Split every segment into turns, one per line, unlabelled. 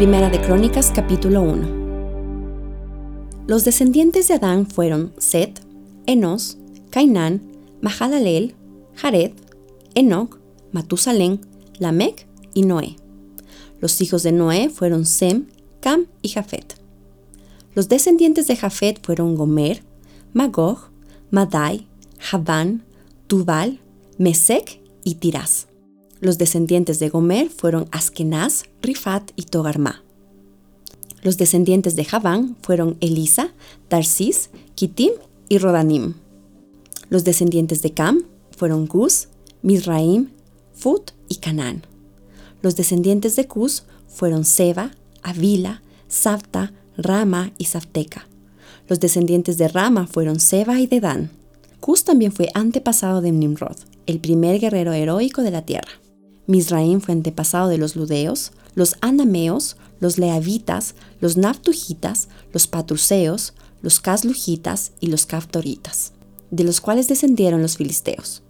Primera de Crónicas capítulo 1 Los descendientes de Adán fueron Set, Enos, Cainán, Mahalalel, Jared, Enoch, Matusalén, Lamec y Noé. Los hijos de Noé fueron Sem, Cam y Jafet. Los descendientes de Jafet fueron Gomer, Magog, Madai, Javán, Tubal, Mesec y Tiras. Los descendientes de Gomer fueron Askenaz, Rifat y Togarma. Los descendientes de Javán fueron Elisa, Tarsis, Kitim y Rodanim. Los descendientes de Cam fueron Gus, Mizraim, Fut y Canaán. Los descendientes de Cus fueron Seba, Avila, Sapta, Rama y Safteca. Los descendientes de Rama fueron Seba y Dedán. Cus también fue antepasado de Nimrod, el primer guerrero heroico de la tierra. Misraim fue antepasado de los ludeos, los anameos, los leavitas, los naftujitas, los patruseos, los caslujitas y los caftoritas, de los cuales descendieron los filisteos.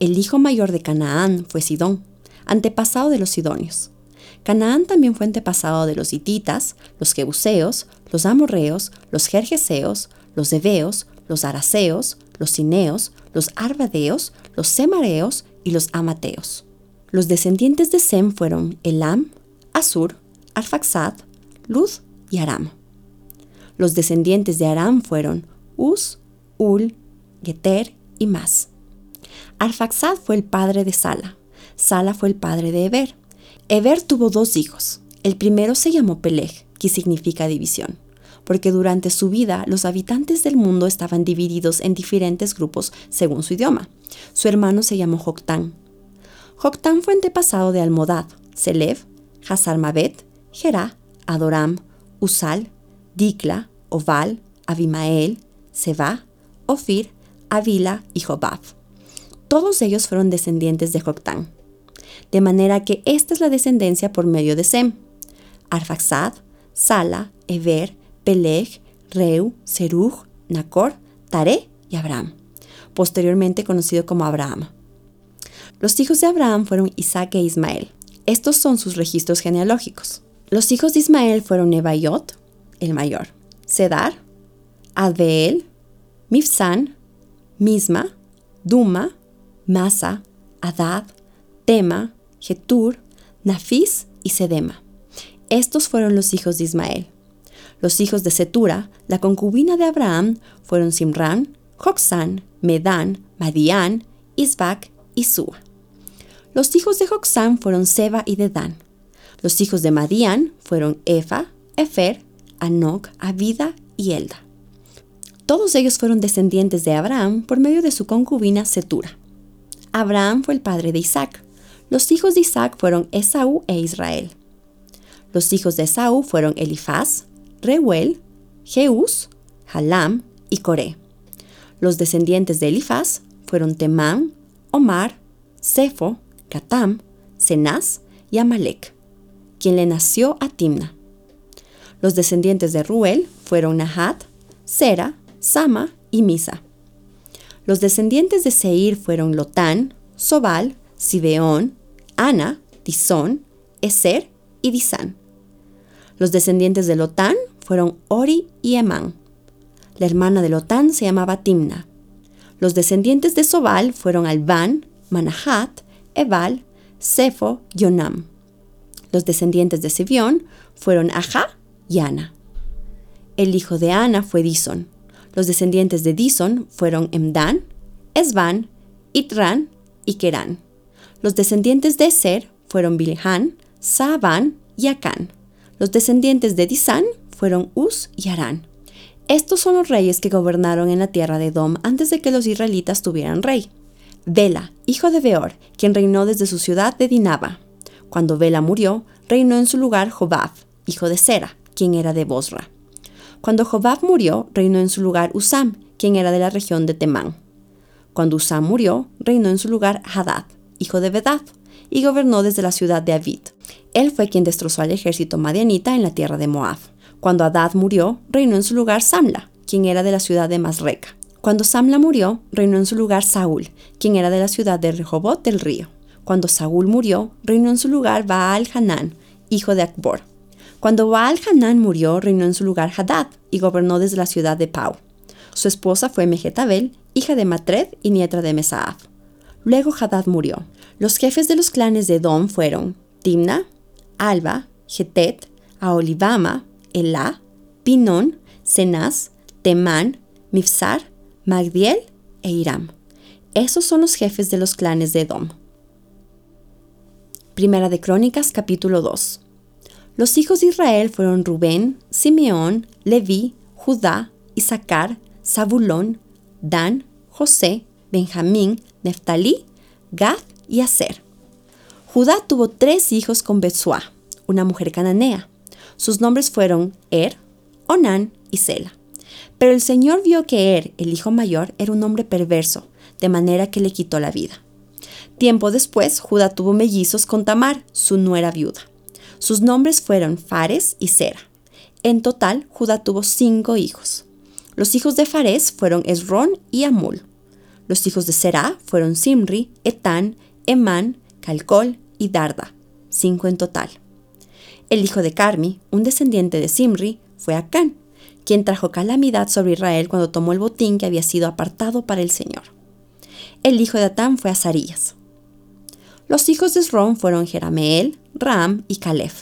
El hijo mayor de Canaán fue Sidón, antepasado de los sidonios. Canaán también fue antepasado de los hititas, los jebuseos, los amorreos, los jerjeseos, los heveos, los araseos, los cineos, los arvadeos, los semareos y los amateos. Los descendientes de Sem fueron Elam, Asur, Arfaxad, Luz y Aram. Los descendientes de Aram fueron Uz, Ul, Geter y Mas. Arfaxad fue el padre de Sala. Sala fue el padre de Eber. Eber tuvo dos hijos. El primero se llamó Peleg, que significa división, porque durante su vida los habitantes del mundo estaban divididos en diferentes grupos según su idioma. Su hermano se llamó Joctán. Joctán fue antepasado de Almodad, Selev, Hazarmabet, Gerá, Adoram, Usal, Dikla, Oval, Abimael, Seba, Ofir, Avila y Jobab. Todos ellos fueron descendientes de Joctán. De manera que esta es la descendencia por medio de Sem. Arfaxad, Sala, Eber, Peleg, Reu, Seruj, Nacor, Tare y Abraham, posteriormente conocido como Abraham. Los hijos de Abraham fueron Isaac e Ismael. Estos son sus registros genealógicos. Los hijos de Ismael fueron Nebaiot, el mayor, Sedar, Adbeel, Mifsan, Misma, Duma, Masa, Adad, Tema, Getur, Nafis y Sedema. Estos fueron los hijos de Ismael. Los hijos de Setura, la concubina de Abraham, fueron Simran, Joxán, Medán, Madián, Isbac y Sua. Los hijos de Joxán fueron Seba y Dedán. Los hijos de Madián fueron Efa, Efer, Anok, Abida y Elda. Todos ellos fueron descendientes de Abraham por medio de su concubina Setura. Abraham fue el padre de Isaac. Los hijos de Isaac fueron Esaú e Israel. Los hijos de Esaú fueron Elifaz, Reuel, Jeús, Halam y Coré. Los descendientes de Elifaz fueron Temán, Omar, Sefo, Catam, Cenaz y Amalek, quien le nació a Timna. Los descendientes de Ruel fueron Nahat, Sera, Sama y Misa. Los descendientes de Seir fueron Lotán, Sobal, Sibeón, Ana, Disón, Eser y Disán. Los descendientes de Lotán fueron Ori y Emán. La hermana de Lotán se llamaba Timna. Los descendientes de Sobal fueron Albán, Manahat, Ebal, Sefo y Onam. Los descendientes de Sibión fueron Ajá y Ana. El hijo de Ana fue Dison. Los descendientes de Dison fueron Emdan, Esban, Itran y Kerán. Los descendientes de Ser fueron Bilhan, Saaban y Acán. Los descendientes de Disán fueron Uz y Arán. Estos son los reyes que gobernaron en la tierra de Edom antes de que los israelitas tuvieran rey. Bela, hijo de Beor, quien reinó desde su ciudad de Dinaba. Cuando Bela murió, reinó en su lugar Jobab, hijo de Sera, quien era de Bosra. Cuando Jobab murió, reinó en su lugar Usam, quien era de la región de Temán. Cuando Usam murió, reinó en su lugar Hadad, hijo de Bedad, y gobernó desde la ciudad de Avid. Él fue quien destrozó al ejército madianita en la tierra de Moab. Cuando Adad murió, reinó en su lugar Samla, quien era de la ciudad de Masreca. Cuando Samla murió, reinó en su lugar Saúl, quien era de la ciudad de Rehobot del río. Cuando Saúl murió, reinó en su lugar Baal Hanán, hijo de Akbor. Cuando Baal Hanán murió, reinó en su lugar Hadad y gobernó desde la ciudad de Pau. Su esposa fue Mejetabel, hija de Matred y nieta de Mesaab. Luego Hadad murió. Los jefes de los clanes de Edom fueron Timna, Alba, Getet, Aolibama, Elá, Pinón, Cenaz, Temán, Mifsar, Magdiel e Iram. Esos son los jefes de los clanes de Edom. Primera de Crónicas capítulo 2. Los hijos de Israel fueron Rubén, Simeón, Leví, Judá, Isaacar, Zabulón, Dan, José, Benjamín, Neftalí, Gad y Aser. Judá tuvo tres hijos con Betsuá, una mujer cananea. Sus nombres fueron Er, Onán y Sela. Pero el Señor vio que Er, el hijo mayor, era un hombre perverso, de manera que le quitó la vida. Tiempo después, Judá tuvo mellizos con Tamar, su nuera viuda. Sus nombres fueron Fares y Sera. En total, Judá tuvo cinco hijos. Los hijos de Fares fueron Esrón y Amul. Los hijos de Será fueron Simri, Etán, Emán, Calcol y Darda, cinco en total. El hijo de Carmi, un descendiente de Simri, fue Acán, quien trajo calamidad sobre Israel cuando tomó el botín que había sido apartado para el Señor. El hijo de Atán fue Azarías. Los hijos de Esrón fueron Jerameel, Ram y Caleb.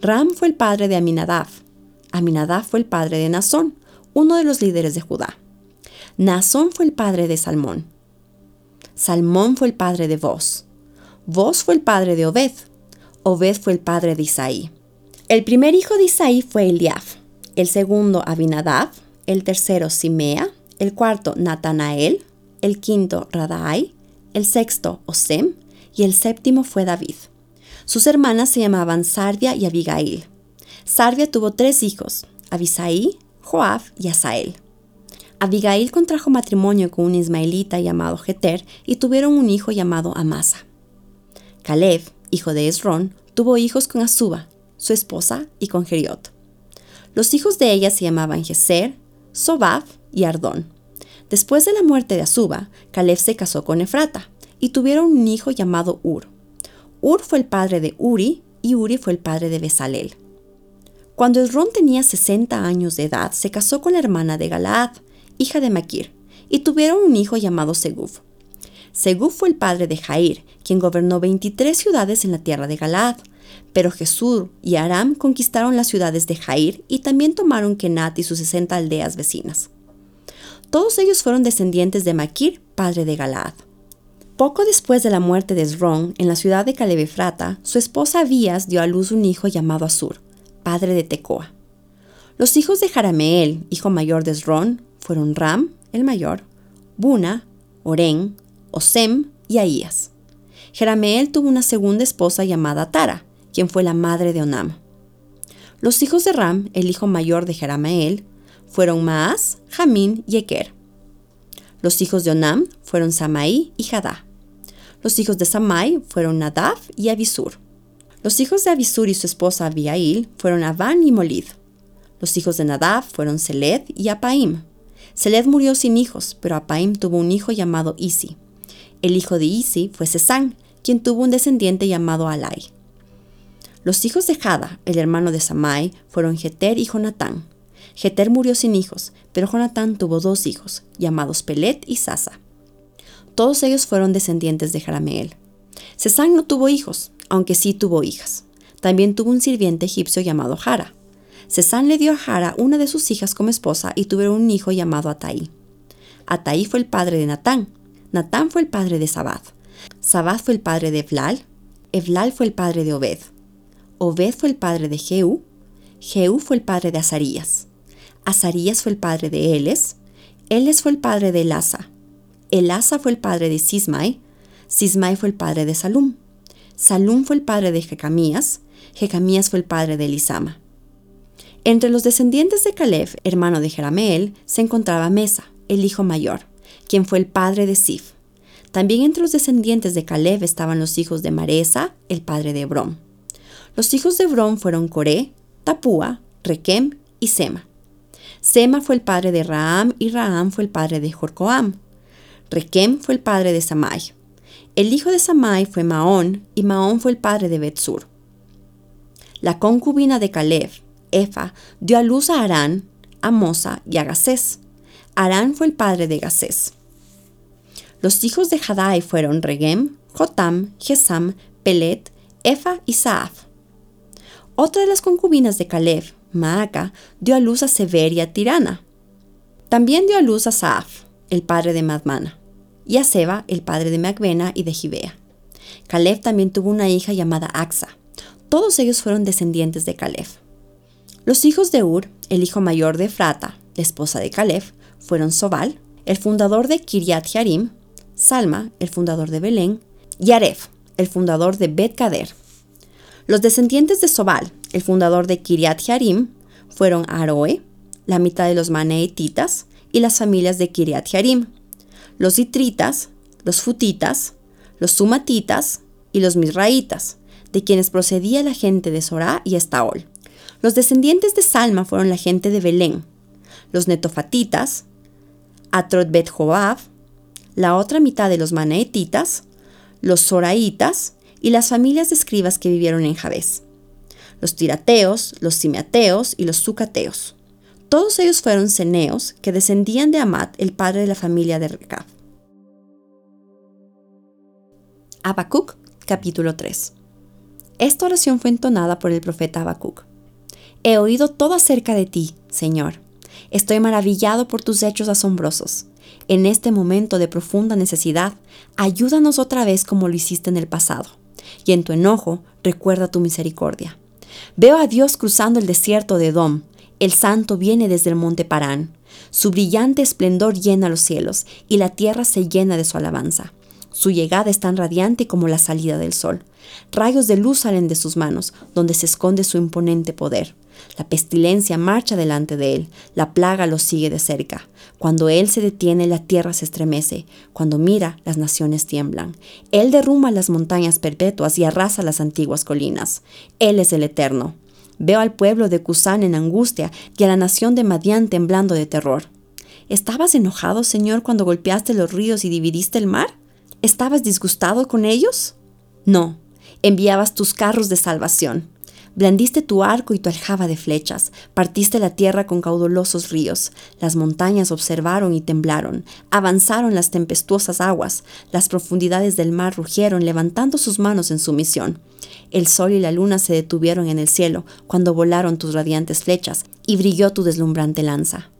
Ram fue el padre de Aminadab. Aminadab fue el padre de Nazón, uno de los líderes de Judá. Nazón fue el padre de Salmón. Salmón fue el padre de Vos. Vos fue el padre de Obed. Obed fue el padre de Isaí. El primer hijo de Isaí fue Eliab, el segundo Abinadab, el tercero Simea, el cuarto Natanael, el quinto Radai, el sexto Osem y el séptimo fue David. Sus hermanas se llamaban Sardia y Abigail. Sardia tuvo tres hijos, Abisaí, Joab y Asael. Abigail contrajo matrimonio con un ismaelita llamado Jeter y tuvieron un hijo llamado Amasa. Caleb, hijo de Esrón, tuvo hijos con Azuba, su esposa, y con Geriot. Los hijos de ella se llamaban Geser, Sobab y Ardón. Después de la muerte de Azuba, Caleb se casó con Efrata y tuvieron un hijo llamado Ur. Ur fue el padre de Uri y Uri fue el padre de Besalel. Cuando Esrón tenía 60 años de edad, se casó con la hermana de Galaad, hija de Maquir, y tuvieron un hijo llamado Seguf. Seguf fue el padre de Jair, quien gobernó 23 ciudades en la tierra de Galaad. Pero Jesús y Aram conquistaron las ciudades de Jair y también tomaron Kenat y sus 60 aldeas vecinas. Todos ellos fueron descendientes de Maquir, padre de Galaad. Poco después de la muerte de Esrón, en la ciudad de Calebefrata, su esposa Abías dio a luz un hijo llamado Asur, padre de Tecoa. Los hijos de Jarameel, hijo mayor de Esrón, fueron Ram, el mayor, Buna, Oren, Osem y Ahías. Jerameel tuvo una segunda esposa llamada Tara, quien fue la madre de Onam. Los hijos de Ram, el hijo mayor de Jerameel, fueron Maas, Jamín y Eker. Los hijos de Onam fueron Samaí y Hadá. Los hijos de Samai fueron Nadab y Abisur. Los hijos de Abisur y su esposa Abiail fueron Aván y Molid. Los hijos de Nadab fueron Seled y Apaim. Seled murió sin hijos, pero Apaim tuvo un hijo llamado Isi. El hijo de Isi fue Sesán, quien tuvo un descendiente llamado Alai. Los hijos de Jada, el hermano de Samai, fueron Jeter y Jonatán. Jeter murió sin hijos, pero Jonatán tuvo dos hijos, llamados Pelet y Sasa. Todos ellos fueron descendientes de Jarameel. Sesán no tuvo hijos, aunque sí tuvo hijas. También tuvo un sirviente egipcio llamado Jara. Sesán le dio a Jara una de sus hijas como esposa y tuvieron un hijo llamado Ataí. Ataí fue el padre de Natán. Natán fue el padre de Sabad. Sabad fue el padre de Evlal. Evlal fue el padre de Obed. Obed fue el padre de Jehú. Jehú fue el padre de Azarías. Azarías fue el padre de Eles. Eles fue el padre de Elasa. Elasa fue el padre de Sismai. Sismai fue el padre de Salum. Salum fue el padre de Jecamías. Jecamías fue el padre de Elisama. Entre los descendientes de Caleb, hermano de Jerameel, se encontraba Mesa, el hijo mayor quien fue el padre de Sif. También entre los descendientes de Caleb estaban los hijos de Maresa, el padre de Hebrón. Los hijos de Hebrón fueron Coré, Tapúa, Requem y Sema. Sema fue el padre de Raam y Raam fue el padre de Jorcoam. Requem fue el padre de Samai. El hijo de Samai fue Maón y Maón fue el padre de Betsur. La concubina de Caleb, Efa, dio a luz a Arán, a Mosa y a Gacés. Arán fue el padre de Gacés. Los hijos de Hadai fueron Regem, Jotam, Gesam, Pelet, Efa y Saaf. Otra de las concubinas de Caleb, Maaca, dio a luz a Sever y Tirana. También dio a luz a Saaf, el padre de Madmana, y a Seba, el padre de Macbena y de Gibea. Caleb también tuvo una hija llamada Axa. Todos ellos fueron descendientes de Caleb. Los hijos de Ur, el hijo mayor de Frata, la esposa de Caleb, fueron Sobal, el fundador de Kiriat Yarim, Salma, el fundador de Belén, y Aref, el fundador de Bet Kader. Los descendientes de Sobal, el fundador de Kiriat Yarim, fueron Aroe, la mitad de los Maneetitas y las familias de Kiriat Yarim, los Itritas, los Futitas, los Sumatitas y los Misraitas, de quienes procedía la gente de Sorá y Estaol. Los descendientes de Salma fueron la gente de Belén, los Netofatitas, Atrot Bet Joab, la otra mitad de los Maneetitas, los Soraitas y las familias de escribas que vivieron en Jabes, los Tirateos, los Simeateos y los Sucateos. Todos ellos fueron ceneos que descendían de Amat, el padre de la familia de Recab. Habacuc, capítulo 3. Esta oración fue entonada por el profeta Habacuc. He oído todo acerca de ti, Señor. Estoy maravillado por tus hechos asombrosos. En este momento de profunda necesidad, ayúdanos otra vez como lo hiciste en el pasado. Y en tu enojo, recuerda tu misericordia. Veo a Dios cruzando el desierto de Edom. El santo viene desde el monte Parán. Su brillante esplendor llena los cielos, y la tierra se llena de su alabanza. Su llegada es tan radiante como la salida del sol. Rayos de luz salen de sus manos, donde se esconde su imponente poder. La pestilencia marcha delante de él, la plaga lo sigue de cerca. Cuando él se detiene, la tierra se estremece. Cuando mira, las naciones tiemblan. Él derrumba las montañas perpetuas y arrasa las antiguas colinas. Él es el eterno. Veo al pueblo de Cusán en angustia y a la nación de Madián temblando de terror. ¿Estabas enojado, Señor, cuando golpeaste los ríos y dividiste el mar? ¿Estabas disgustado con ellos? No, enviabas tus carros de salvación. Blandiste tu arco y tu aljaba de flechas, partiste la tierra con caudalosos ríos, las montañas observaron y temblaron, avanzaron las tempestuosas aguas, las profundidades del mar rugieron levantando sus manos en sumisión. El sol y la luna se detuvieron en el cielo cuando volaron tus radiantes flechas y brilló tu deslumbrante lanza.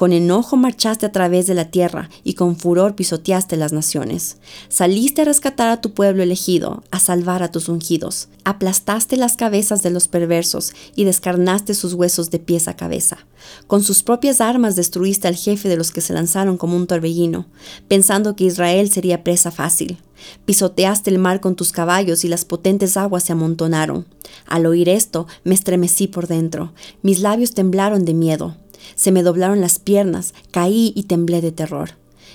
Con enojo marchaste a través de la tierra y con furor pisoteaste las naciones. Saliste a rescatar a tu pueblo elegido, a salvar a tus ungidos. Aplastaste las cabezas de los perversos y descarnaste sus huesos de pies a cabeza. Con sus propias armas destruiste al jefe de los que se lanzaron como un torbellino, pensando que Israel sería presa fácil. Pisoteaste el mar con tus caballos y las potentes aguas se amontonaron. Al oír esto, me estremecí por dentro. Mis labios temblaron de miedo. Se me doblaron las piernas, caí y temblé de terror.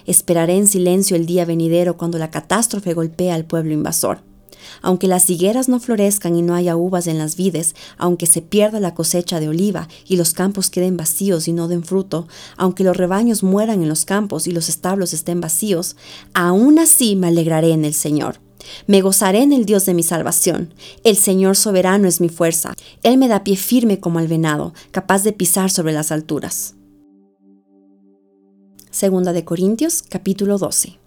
Esperaré en silencio el día venidero cuando la catástrofe golpea al pueblo invasor. Aunque las higueras no florezcan y no haya uvas en las vides, aunque se pierda la cosecha de oliva y los campos queden vacíos y no den fruto, aunque los rebaños mueran en los campos y los establos estén vacíos, aún así me alegraré en el Señor. Me gozaré en el Dios de mi salvación. El Señor soberano es mi fuerza. Él me da pie firme como al venado, capaz de pisar sobre las alturas. Segunda de Corintios, capítulo 12.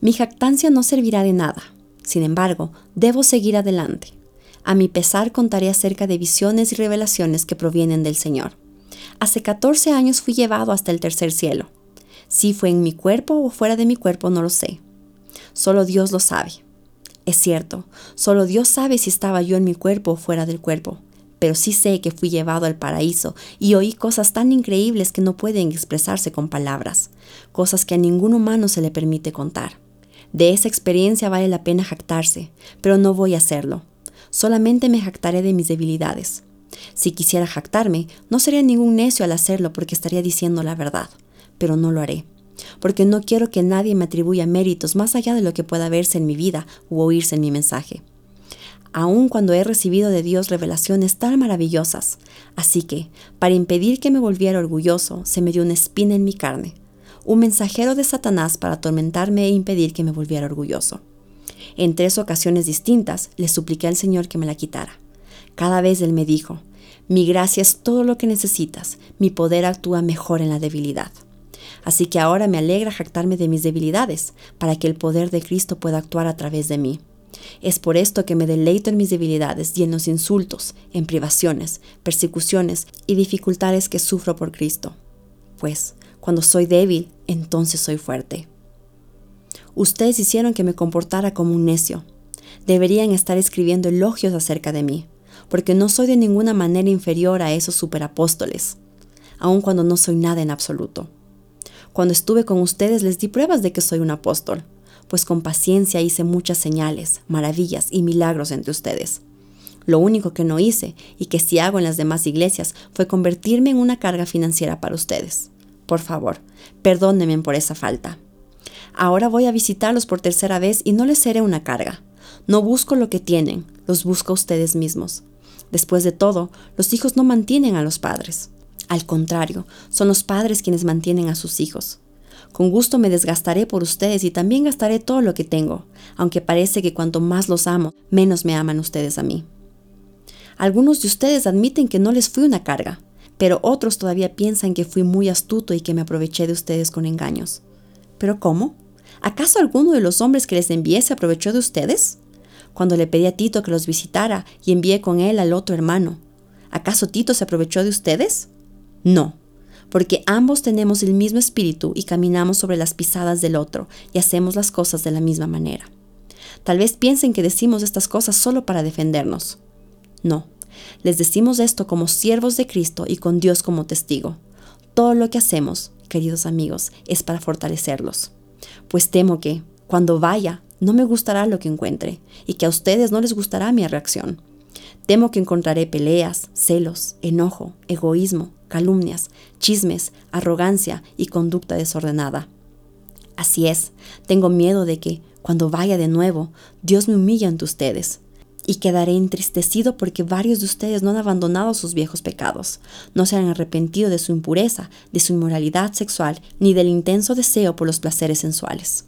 Mi jactancia no servirá de nada. Sin embargo, debo seguir adelante. A mi pesar contaré acerca de visiones y revelaciones que provienen del Señor. Hace 14 años fui llevado hasta el tercer cielo. Si fue en mi cuerpo o fuera de mi cuerpo no lo sé. Solo Dios lo sabe. Es cierto, solo Dios sabe si estaba yo en mi cuerpo o fuera del cuerpo, pero sí sé que fui llevado al paraíso y oí cosas tan increíbles que no pueden expresarse con palabras, cosas que a ningún humano se le permite contar. De esa experiencia vale la pena jactarse, pero no voy a hacerlo. Solamente me jactaré de mis debilidades. Si quisiera jactarme, no sería ningún necio al hacerlo porque estaría diciendo la verdad, pero no lo haré porque no quiero que nadie me atribuya méritos más allá de lo que pueda verse en mi vida u oírse en mi mensaje. Aun cuando he recibido de Dios revelaciones tan maravillosas. Así que, para impedir que me volviera orgulloso, se me dio una espina en mi carne, un mensajero de Satanás para atormentarme e impedir que me volviera orgulloso. En tres ocasiones distintas le supliqué al Señor que me la quitara. Cada vez Él me dijo, mi gracia es todo lo que necesitas, mi poder actúa mejor en la debilidad. Así que ahora me alegra jactarme de mis debilidades, para que el poder de Cristo pueda actuar a través de mí. Es por esto que me deleito en mis debilidades y en los insultos, en privaciones, persecuciones y dificultades que sufro por Cristo. Pues, cuando soy débil, entonces soy fuerte. Ustedes hicieron que me comportara como un necio. Deberían estar escribiendo elogios acerca de mí, porque no soy de ninguna manera inferior a esos superapóstoles, aun cuando no soy nada en absoluto. Cuando estuve con ustedes les di pruebas de que soy un apóstol, pues con paciencia hice muchas señales, maravillas y milagros entre ustedes. Lo único que no hice, y que sí hago en las demás iglesias, fue convertirme en una carga financiera para ustedes. Por favor, perdónenme por esa falta. Ahora voy a visitarlos por tercera vez y no les seré una carga. No busco lo que tienen, los busco ustedes mismos. Después de todo, los hijos no mantienen a los padres. Al contrario, son los padres quienes mantienen a sus hijos. Con gusto me desgastaré por ustedes y también gastaré todo lo que tengo, aunque parece que cuanto más los amo, menos me aman ustedes a mí. Algunos de ustedes admiten que no les fui una carga, pero otros todavía piensan que fui muy astuto y que me aproveché de ustedes con engaños. ¿Pero cómo? ¿Acaso alguno de los hombres que les envié se aprovechó de ustedes? Cuando le pedí a Tito que los visitara y envié con él al otro hermano, ¿acaso Tito se aprovechó de ustedes? No, porque ambos tenemos el mismo espíritu y caminamos sobre las pisadas del otro y hacemos las cosas de la misma manera. Tal vez piensen que decimos estas cosas solo para defendernos. No, les decimos esto como siervos de Cristo y con Dios como testigo. Todo lo que hacemos, queridos amigos, es para fortalecerlos. Pues temo que, cuando vaya, no me gustará lo que encuentre y que a ustedes no les gustará mi reacción. Temo que encontraré peleas, celos, enojo, egoísmo, calumnias, chismes, arrogancia y conducta desordenada. Así es, tengo miedo de que, cuando vaya de nuevo, Dios me humille ante ustedes. Y quedaré entristecido porque varios de ustedes no han abandonado sus viejos pecados, no se han arrepentido de su impureza, de su inmoralidad sexual, ni del intenso deseo por los placeres sensuales.